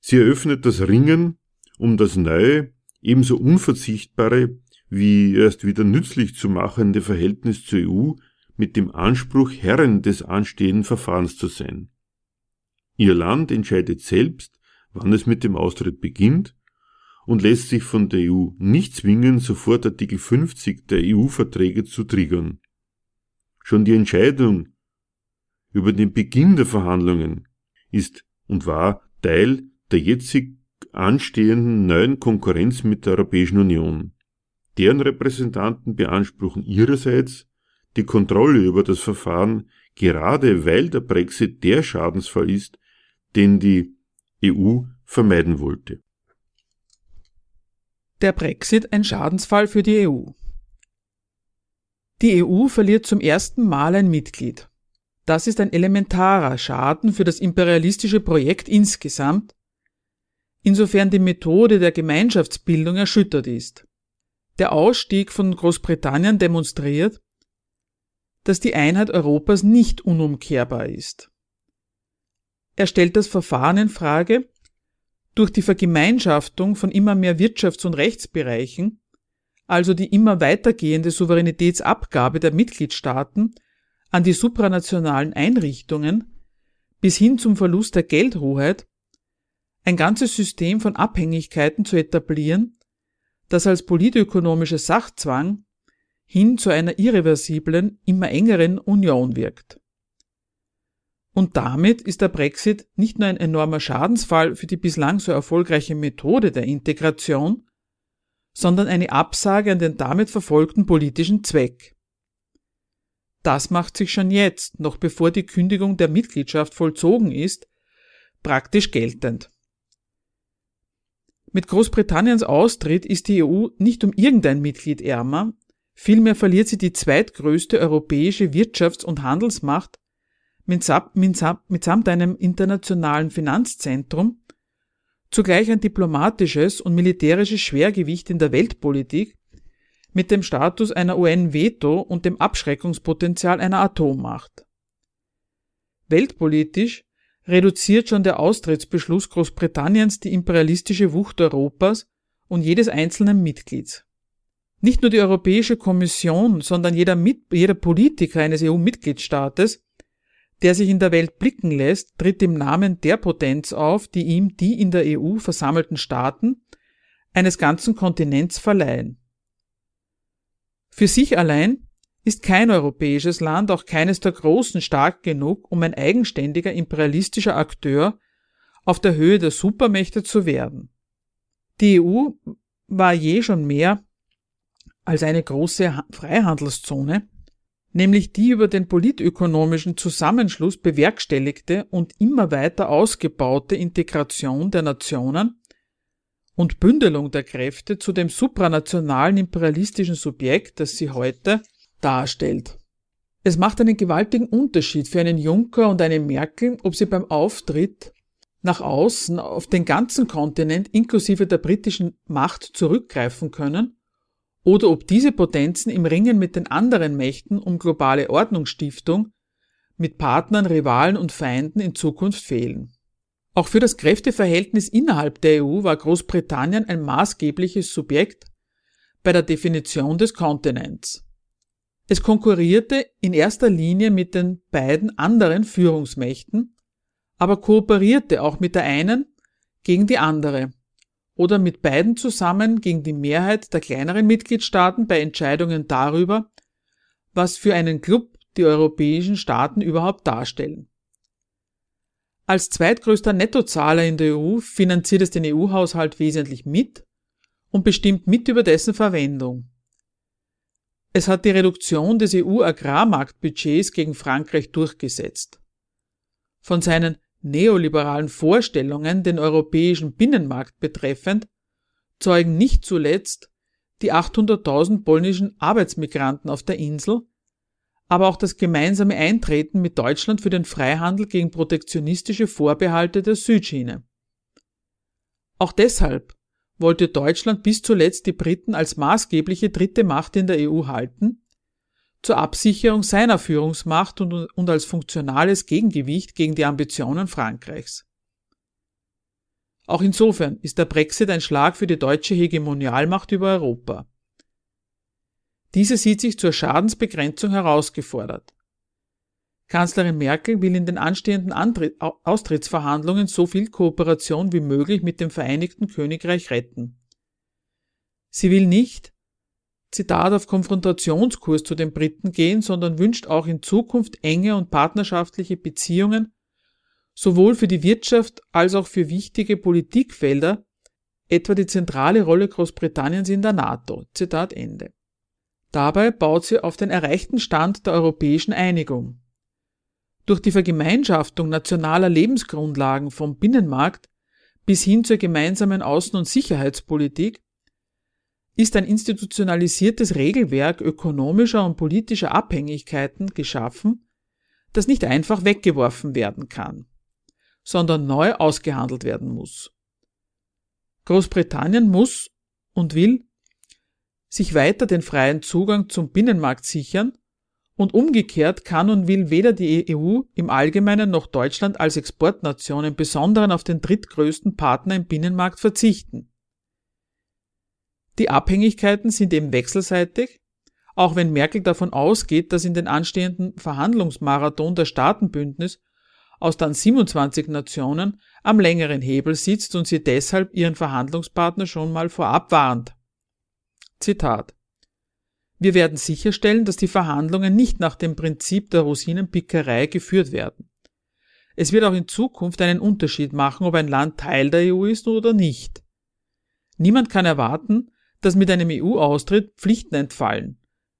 Sie eröffnet das Ringen um das neue, ebenso unverzichtbare wie erst wieder nützlich zu machende Verhältnis zur EU mit dem Anspruch, Herren des anstehenden Verfahrens zu sein. Ihr Land entscheidet selbst, wann es mit dem Austritt beginnt und lässt sich von der EU nicht zwingen, sofort Artikel 50 der EU-Verträge zu triggern. Schon die Entscheidung über den Beginn der Verhandlungen ist und war Teil der jetzig anstehenden neuen Konkurrenz mit der Europäischen Union. Deren Repräsentanten beanspruchen ihrerseits die Kontrolle über das Verfahren, gerade weil der Brexit der Schadensfall ist, den die EU vermeiden wollte. Der Brexit ein Schadensfall für die EU. Die EU verliert zum ersten Mal ein Mitglied. Das ist ein elementarer Schaden für das imperialistische Projekt insgesamt, insofern die Methode der Gemeinschaftsbildung erschüttert ist. Der Ausstieg von Großbritannien demonstriert, dass die Einheit Europas nicht unumkehrbar ist. Er stellt das Verfahren in Frage, durch die Vergemeinschaftung von immer mehr Wirtschafts- und Rechtsbereichen, also die immer weitergehende Souveränitätsabgabe der Mitgliedstaaten an die supranationalen Einrichtungen bis hin zum Verlust der Geldhoheit, ein ganzes System von Abhängigkeiten zu etablieren, das als politökonomischer Sachzwang hin zu einer irreversiblen, immer engeren Union wirkt. Und damit ist der Brexit nicht nur ein enormer Schadensfall für die bislang so erfolgreiche Methode der Integration, sondern eine Absage an den damit verfolgten politischen Zweck. Das macht sich schon jetzt, noch bevor die Kündigung der Mitgliedschaft vollzogen ist, praktisch geltend. Mit Großbritanniens Austritt ist die EU nicht um irgendein Mitglied ärmer, Vielmehr verliert sie die zweitgrößte europäische Wirtschafts- und Handelsmacht mitsamt einem internationalen Finanzzentrum, zugleich ein diplomatisches und militärisches Schwergewicht in der Weltpolitik, mit dem Status einer UN-Veto und dem Abschreckungspotenzial einer Atommacht. Weltpolitisch reduziert schon der Austrittsbeschluss Großbritanniens die imperialistische Wucht Europas und jedes einzelnen Mitglieds. Nicht nur die Europäische Kommission, sondern jeder, Mit jeder Politiker eines EU-Mitgliedstaates, der sich in der Welt blicken lässt, tritt im Namen der Potenz auf, die ihm die in der EU versammelten Staaten eines ganzen Kontinents verleihen. Für sich allein ist kein europäisches Land, auch keines der Großen, stark genug, um ein eigenständiger imperialistischer Akteur auf der Höhe der Supermächte zu werden. Die EU war je schon mehr als eine große Freihandelszone, nämlich die über den politökonomischen Zusammenschluss bewerkstelligte und immer weiter ausgebaute Integration der Nationen und Bündelung der Kräfte zu dem supranationalen imperialistischen Subjekt, das sie heute darstellt. Es macht einen gewaltigen Unterschied für einen Juncker und eine Merkel, ob sie beim Auftritt nach außen auf den ganzen Kontinent inklusive der britischen Macht zurückgreifen können oder ob diese Potenzen im Ringen mit den anderen Mächten um globale Ordnungsstiftung mit Partnern, Rivalen und Feinden in Zukunft fehlen. Auch für das Kräfteverhältnis innerhalb der EU war Großbritannien ein maßgebliches Subjekt bei der Definition des Kontinents. Es konkurrierte in erster Linie mit den beiden anderen Führungsmächten, aber kooperierte auch mit der einen gegen die andere oder mit beiden zusammen gegen die Mehrheit der kleineren Mitgliedstaaten bei Entscheidungen darüber, was für einen Club die europäischen Staaten überhaupt darstellen. Als zweitgrößter Nettozahler in der EU finanziert es den EU-Haushalt wesentlich mit und bestimmt mit über dessen Verwendung. Es hat die Reduktion des EU-Agrarmarktbudgets gegen Frankreich durchgesetzt. Von seinen neoliberalen Vorstellungen den europäischen Binnenmarkt betreffend zeugen nicht zuletzt die 800.000 polnischen Arbeitsmigranten auf der Insel, aber auch das gemeinsame Eintreten mit Deutschland für den Freihandel gegen protektionistische Vorbehalte der Südschiene. Auch deshalb wollte Deutschland bis zuletzt die Briten als maßgebliche dritte Macht in der EU halten zur Absicherung seiner Führungsmacht und, und als funktionales Gegengewicht gegen die Ambitionen Frankreichs. Auch insofern ist der Brexit ein Schlag für die deutsche Hegemonialmacht über Europa. Diese sieht sich zur Schadensbegrenzung herausgefordert. Kanzlerin Merkel will in den anstehenden Antritt Austrittsverhandlungen so viel Kooperation wie möglich mit dem Vereinigten Königreich retten. Sie will nicht, Zitat, auf Konfrontationskurs zu den Briten gehen, sondern wünscht auch in Zukunft enge und partnerschaftliche Beziehungen sowohl für die Wirtschaft als auch für wichtige Politikfelder, etwa die zentrale Rolle Großbritanniens in der NATO. Zitat Ende. Dabei baut sie auf den erreichten Stand der europäischen Einigung. Durch die Vergemeinschaftung nationaler Lebensgrundlagen vom Binnenmarkt bis hin zur gemeinsamen Außen- und Sicherheitspolitik ist ein institutionalisiertes Regelwerk ökonomischer und politischer Abhängigkeiten geschaffen, das nicht einfach weggeworfen werden kann sondern neu ausgehandelt werden muss. Großbritannien muss und will sich weiter den freien Zugang zum Binnenmarkt sichern und umgekehrt kann und will weder die EU im Allgemeinen noch Deutschland als Exportnation im Besonderen auf den drittgrößten Partner im Binnenmarkt verzichten. Die Abhängigkeiten sind eben wechselseitig, auch wenn Merkel davon ausgeht, dass in den anstehenden Verhandlungsmarathon der Staatenbündnis aus dann 27 Nationen am längeren Hebel sitzt und sie deshalb ihren Verhandlungspartner schon mal vorab warnt. Zitat Wir werden sicherstellen, dass die Verhandlungen nicht nach dem Prinzip der Rosinenpickerei geführt werden. Es wird auch in Zukunft einen Unterschied machen, ob ein Land Teil der EU ist oder nicht. Niemand kann erwarten, dass mit einem EU-Austritt Pflichten entfallen,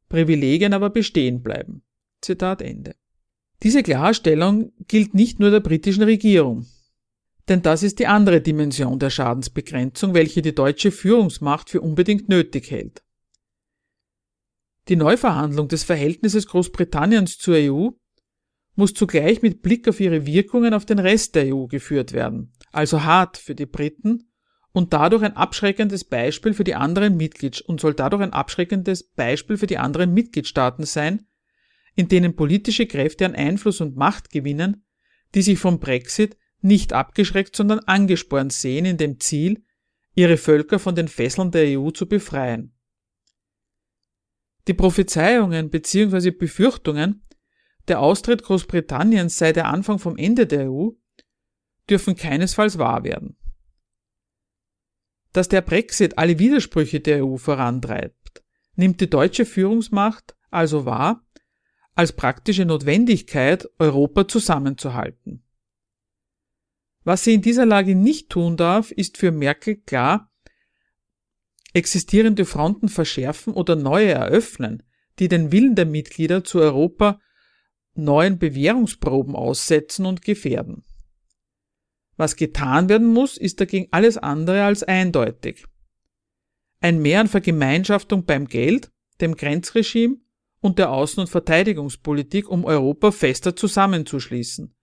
Privilegien aber bestehen bleiben. Zitat Ende. Diese Klarstellung gilt nicht nur der britischen Regierung. Denn das ist die andere Dimension der Schadensbegrenzung, welche die deutsche Führungsmacht für unbedingt nötig hält. Die Neuverhandlung des Verhältnisses Großbritanniens zur EU muss zugleich mit Blick auf ihre Wirkungen auf den Rest der EU geführt werden, also hart für die Briten und dadurch ein abschreckendes Beispiel für die anderen Mitglieds und soll dadurch ein abschreckendes Beispiel für die anderen Mitgliedstaaten sein, in denen politische Kräfte an Einfluss und Macht gewinnen, die sich vom Brexit nicht abgeschreckt, sondern angespornt sehen in dem Ziel, ihre Völker von den Fesseln der EU zu befreien. Die Prophezeiungen bzw. Befürchtungen, der Austritt Großbritanniens sei der Anfang vom Ende der EU, dürfen keinesfalls wahr werden. Dass der Brexit alle Widersprüche der EU vorantreibt, nimmt die deutsche Führungsmacht also wahr als praktische Notwendigkeit, Europa zusammenzuhalten. Was sie in dieser Lage nicht tun darf, ist für Merkel klar, existierende Fronten verschärfen oder neue eröffnen, die den Willen der Mitglieder zu Europa neuen Bewährungsproben aussetzen und gefährden. Was getan werden muss, ist dagegen alles andere als eindeutig. Ein Mehr an Vergemeinschaftung beim Geld, dem Grenzregime und der Außen- und Verteidigungspolitik, um Europa fester zusammenzuschließen.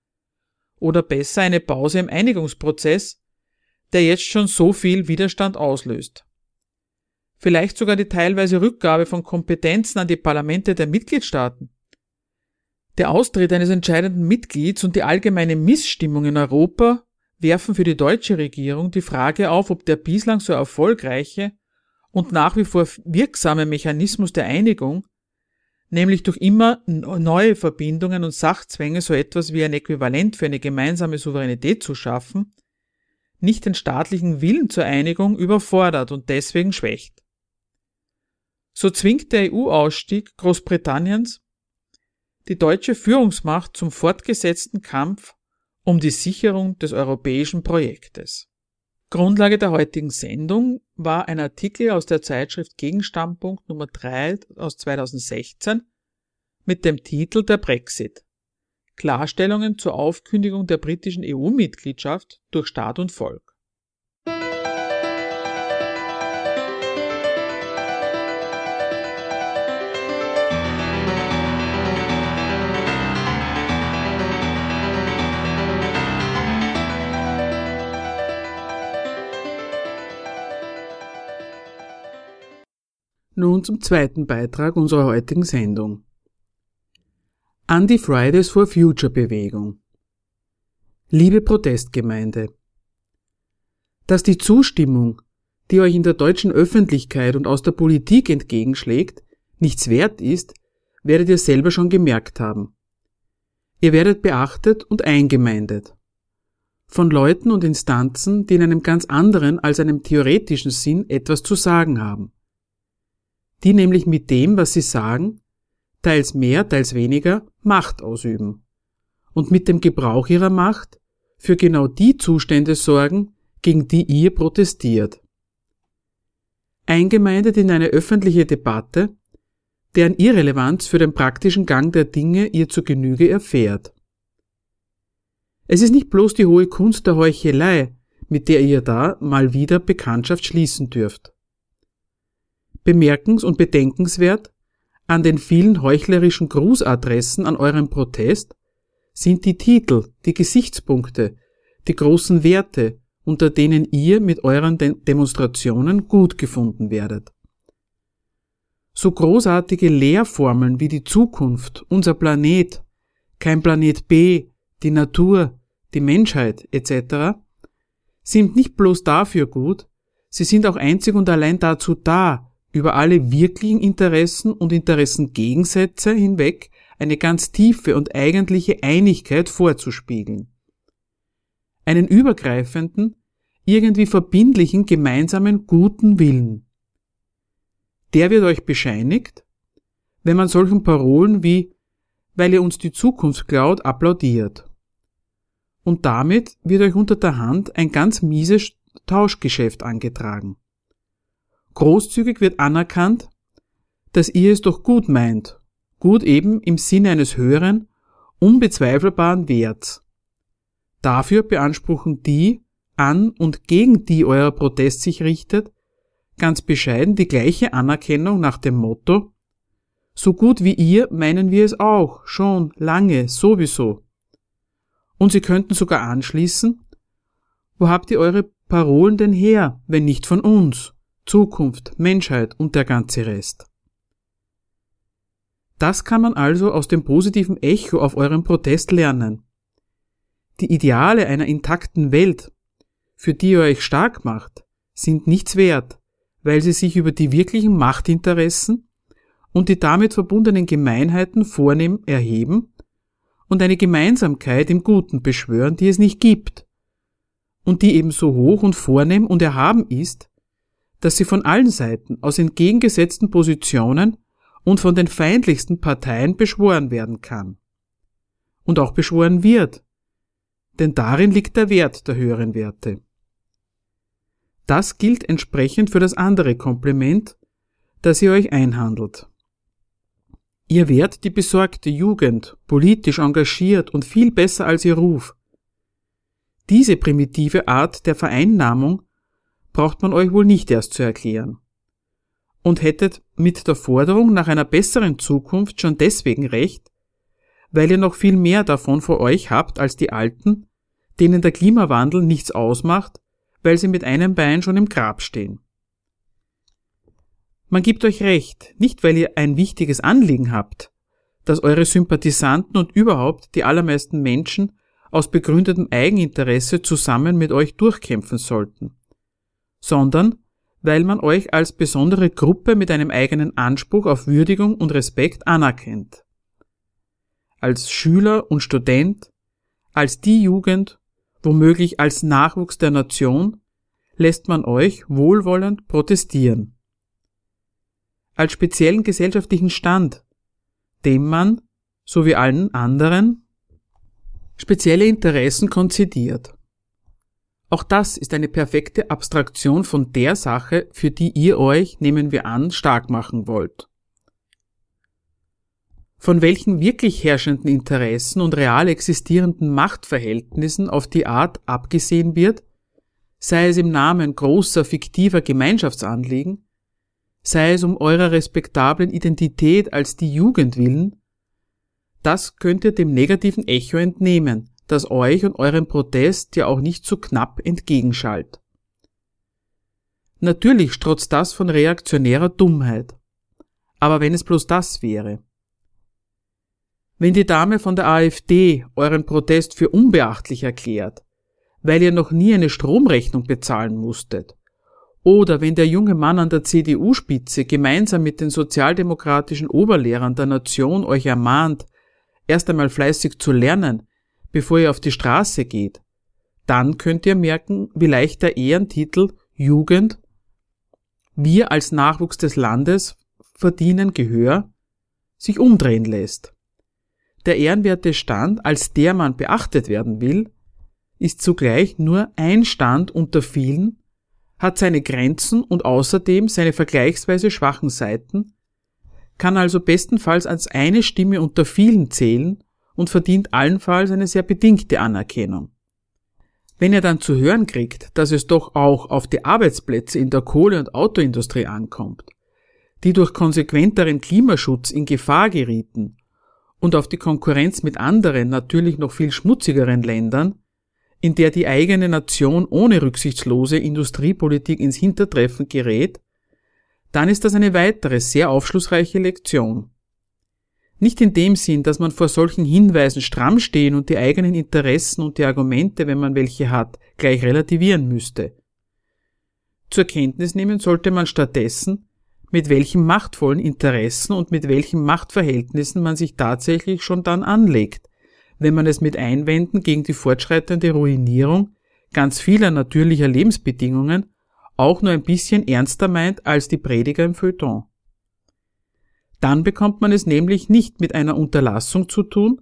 Oder besser eine Pause im Einigungsprozess, der jetzt schon so viel Widerstand auslöst. Vielleicht sogar die teilweise Rückgabe von Kompetenzen an die Parlamente der Mitgliedstaaten. Der Austritt eines entscheidenden Mitglieds und die allgemeine Missstimmung in Europa werfen für die deutsche Regierung die Frage auf, ob der bislang so erfolgreiche und nach wie vor wirksame Mechanismus der Einigung nämlich durch immer neue Verbindungen und Sachzwänge so etwas wie ein Äquivalent für eine gemeinsame Souveränität zu schaffen, nicht den staatlichen Willen zur Einigung überfordert und deswegen schwächt. So zwingt der EU-Ausstieg Großbritanniens die deutsche Führungsmacht zum fortgesetzten Kampf um die Sicherung des europäischen Projektes. Grundlage der heutigen Sendung war ein Artikel aus der Zeitschrift Gegenstandpunkt Nummer 3 aus 2016 mit dem Titel Der Brexit. Klarstellungen zur Aufkündigung der britischen EU-Mitgliedschaft durch Staat und Volk. Nun zum zweiten Beitrag unserer heutigen Sendung. An die Fridays for Future Bewegung. Liebe Protestgemeinde. Dass die Zustimmung, die euch in der deutschen Öffentlichkeit und aus der Politik entgegenschlägt, nichts wert ist, werdet ihr selber schon gemerkt haben. Ihr werdet beachtet und eingemeindet. Von Leuten und Instanzen, die in einem ganz anderen als einem theoretischen Sinn etwas zu sagen haben. Die nämlich mit dem, was sie sagen, teils mehr, teils weniger, Macht ausüben. Und mit dem Gebrauch ihrer Macht für genau die Zustände sorgen, gegen die ihr protestiert. Eingemeindet in eine öffentliche Debatte, deren Irrelevanz für den praktischen Gang der Dinge ihr zu Genüge erfährt. Es ist nicht bloß die hohe Kunst der Heuchelei, mit der ihr da mal wieder Bekanntschaft schließen dürft. Bemerkens- und bedenkenswert an den vielen heuchlerischen Grußadressen an eurem Protest sind die Titel, die Gesichtspunkte, die großen Werte, unter denen ihr mit euren De Demonstrationen gut gefunden werdet. So großartige Lehrformeln wie die Zukunft, unser Planet, kein Planet B, die Natur, die Menschheit etc. sind nicht bloß dafür gut, sie sind auch einzig und allein dazu da, über alle wirklichen Interessen und Interessengegensätze hinweg eine ganz tiefe und eigentliche Einigkeit vorzuspiegeln. Einen übergreifenden, irgendwie verbindlichen gemeinsamen guten Willen der wird euch bescheinigt, wenn man solchen Parolen wie weil ihr uns die Zukunft klaut applaudiert. Und damit wird euch unter der Hand ein ganz mieses Tauschgeschäft angetragen. Großzügig wird anerkannt, dass ihr es doch gut meint, gut eben im Sinne eines höheren, unbezweifelbaren Werts. Dafür beanspruchen die, an und gegen die euer Protest sich richtet, ganz bescheiden die gleiche Anerkennung nach dem Motto So gut wie ihr meinen wir es auch, schon, lange, sowieso. Und sie könnten sogar anschließen Wo habt ihr eure Parolen denn her, wenn nicht von uns, Zukunft, Menschheit und der ganze Rest? Das kann man also aus dem positiven Echo auf eurem Protest lernen. Die Ideale einer intakten Welt, für die ihr euch stark macht, sind nichts wert, weil sie sich über die wirklichen Machtinteressen und die damit verbundenen Gemeinheiten vornehm erheben und eine Gemeinsamkeit im Guten beschwören, die es nicht gibt und die eben so hoch und vornehm und erhaben ist, dass sie von allen Seiten aus entgegengesetzten Positionen und von den feindlichsten Parteien beschworen werden kann. Und auch beschworen wird, denn darin liegt der Wert der höheren Werte. Das gilt entsprechend für das andere Kompliment, das ihr euch einhandelt. Ihr wärt die besorgte Jugend, politisch engagiert und viel besser als ihr Ruf. Diese primitive Art der Vereinnahmung braucht man euch wohl nicht erst zu erklären. Und hättet mit der Forderung nach einer besseren Zukunft schon deswegen recht, weil ihr noch viel mehr davon vor euch habt als die Alten, denen der Klimawandel nichts ausmacht weil sie mit einem Bein schon im Grab stehen. Man gibt euch recht, nicht weil ihr ein wichtiges Anliegen habt, dass eure Sympathisanten und überhaupt die allermeisten Menschen aus begründetem Eigeninteresse zusammen mit euch durchkämpfen sollten, sondern weil man euch als besondere Gruppe mit einem eigenen Anspruch auf Würdigung und Respekt anerkennt. Als Schüler und Student, als die Jugend, womöglich als Nachwuchs der Nation, lässt man euch wohlwollend protestieren. Als speziellen gesellschaftlichen Stand, dem man, so wie allen anderen, spezielle Interessen konzidiert. Auch das ist eine perfekte Abstraktion von der Sache, für die ihr euch, nehmen wir an, stark machen wollt. Von welchen wirklich herrschenden Interessen und real existierenden Machtverhältnissen auf die Art abgesehen wird, sei es im Namen großer fiktiver Gemeinschaftsanliegen, sei es um eurer respektablen Identität als die Jugend willen, das könnt ihr dem negativen Echo entnehmen, das euch und eurem Protest ja auch nicht so knapp entgegenschallt. Natürlich strotzt das von reaktionärer Dummheit. Aber wenn es bloß das wäre. Wenn die Dame von der AfD euren Protest für unbeachtlich erklärt, weil ihr noch nie eine Stromrechnung bezahlen musstet. Oder wenn der junge Mann an der CDU-Spitze gemeinsam mit den sozialdemokratischen Oberlehrern der Nation euch ermahnt, erst einmal fleißig zu lernen, bevor ihr auf die Straße geht, dann könnt ihr merken, wie leicht der Ehrentitel Jugend wir als Nachwuchs des Landes verdienen Gehör sich umdrehen lässt. Der ehrenwerte Stand, als der man beachtet werden will, ist zugleich nur ein Stand unter vielen, hat seine Grenzen und außerdem seine vergleichsweise schwachen Seiten, kann also bestenfalls als eine Stimme unter vielen zählen und verdient allenfalls eine sehr bedingte Anerkennung. Wenn ihr dann zu hören kriegt, dass es doch auch auf die Arbeitsplätze in der Kohle- und Autoindustrie ankommt, die durch konsequenteren Klimaschutz in Gefahr gerieten und auf die Konkurrenz mit anderen, natürlich noch viel schmutzigeren Ländern, in der die eigene Nation ohne rücksichtslose Industriepolitik ins Hintertreffen gerät, dann ist das eine weitere sehr aufschlussreiche Lektion. Nicht in dem Sinn, dass man vor solchen Hinweisen stramm stehen und die eigenen Interessen und die Argumente, wenn man welche hat, gleich relativieren müsste. Zur Kenntnis nehmen sollte man stattdessen, mit welchen machtvollen Interessen und mit welchen Machtverhältnissen man sich tatsächlich schon dann anlegt, wenn man es mit Einwänden gegen die fortschreitende Ruinierung ganz vieler natürlicher Lebensbedingungen auch nur ein bisschen ernster meint als die Prediger im Feuilleton. Dann bekommt man es nämlich nicht mit einer Unterlassung zu tun,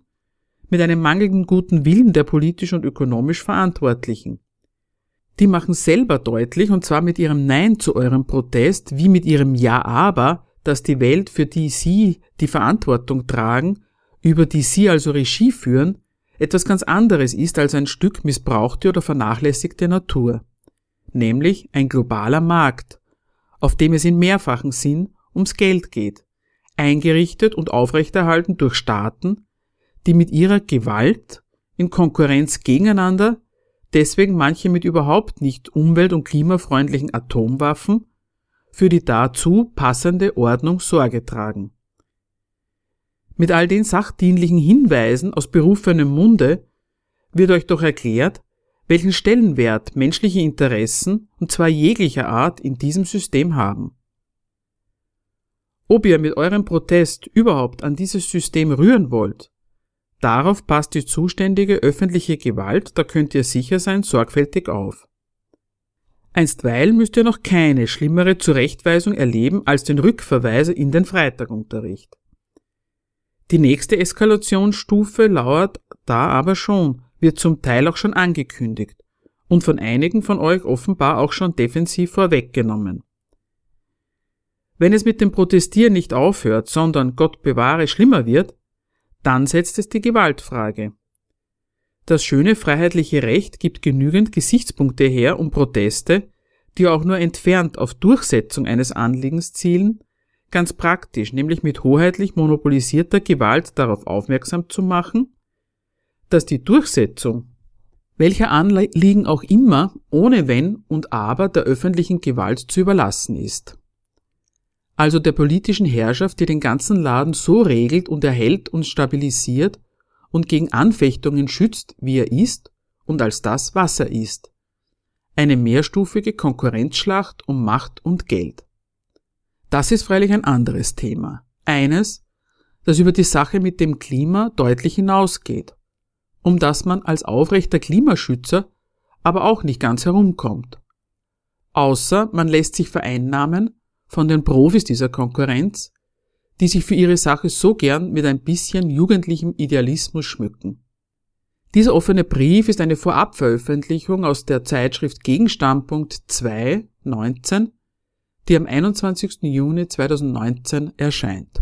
mit einem mangelnden guten Willen der politisch und ökonomisch Verantwortlichen. Die machen selber deutlich, und zwar mit ihrem Nein zu eurem Protest, wie mit ihrem Ja aber, dass die Welt, für die sie die Verantwortung tragen, über die sie also Regie führen, etwas ganz anderes ist als ein Stück missbrauchte oder vernachlässigte Natur, nämlich ein globaler Markt, auf dem es in mehrfachen Sinn ums Geld geht eingerichtet und aufrechterhalten durch Staaten, die mit ihrer Gewalt in Konkurrenz gegeneinander, deswegen manche mit überhaupt nicht umwelt- und klimafreundlichen Atomwaffen, für die dazu passende Ordnung Sorge tragen. Mit all den sachdienlichen Hinweisen aus berufenem Munde wird euch doch erklärt, welchen Stellenwert menschliche Interessen, und zwar jeglicher Art, in diesem System haben. Ob ihr mit eurem Protest überhaupt an dieses System rühren wollt, darauf passt die zuständige öffentliche Gewalt, da könnt ihr sicher sein, sorgfältig auf. Einstweilen müsst ihr noch keine schlimmere Zurechtweisung erleben als den Rückverweis in den Freitagunterricht. Die nächste Eskalationsstufe lauert da aber schon, wird zum Teil auch schon angekündigt und von einigen von euch offenbar auch schon defensiv vorweggenommen. Wenn es mit dem Protestieren nicht aufhört, sondern Gott bewahre schlimmer wird, dann setzt es die Gewaltfrage. Das schöne freiheitliche Recht gibt genügend Gesichtspunkte her, um Proteste, die auch nur entfernt auf Durchsetzung eines Anliegens zielen, ganz praktisch, nämlich mit hoheitlich monopolisierter Gewalt darauf aufmerksam zu machen, dass die Durchsetzung, welcher Anliegen auch immer, ohne Wenn und Aber der öffentlichen Gewalt zu überlassen ist also der politischen Herrschaft, die den ganzen Laden so regelt und erhält und stabilisiert und gegen Anfechtungen schützt, wie er ist und als das, was er ist. Eine mehrstufige Konkurrenzschlacht um Macht und Geld. Das ist freilich ein anderes Thema. Eines, das über die Sache mit dem Klima deutlich hinausgeht, um das man als aufrechter Klimaschützer aber auch nicht ganz herumkommt. Außer man lässt sich vereinnahmen von den Profis dieser Konkurrenz, die sich für ihre Sache so gern mit ein bisschen jugendlichem Idealismus schmücken. Dieser offene Brief ist eine Vorabveröffentlichung aus der Zeitschrift Gegenstandpunkt 2, 19, die am 21. Juni 2019 erscheint.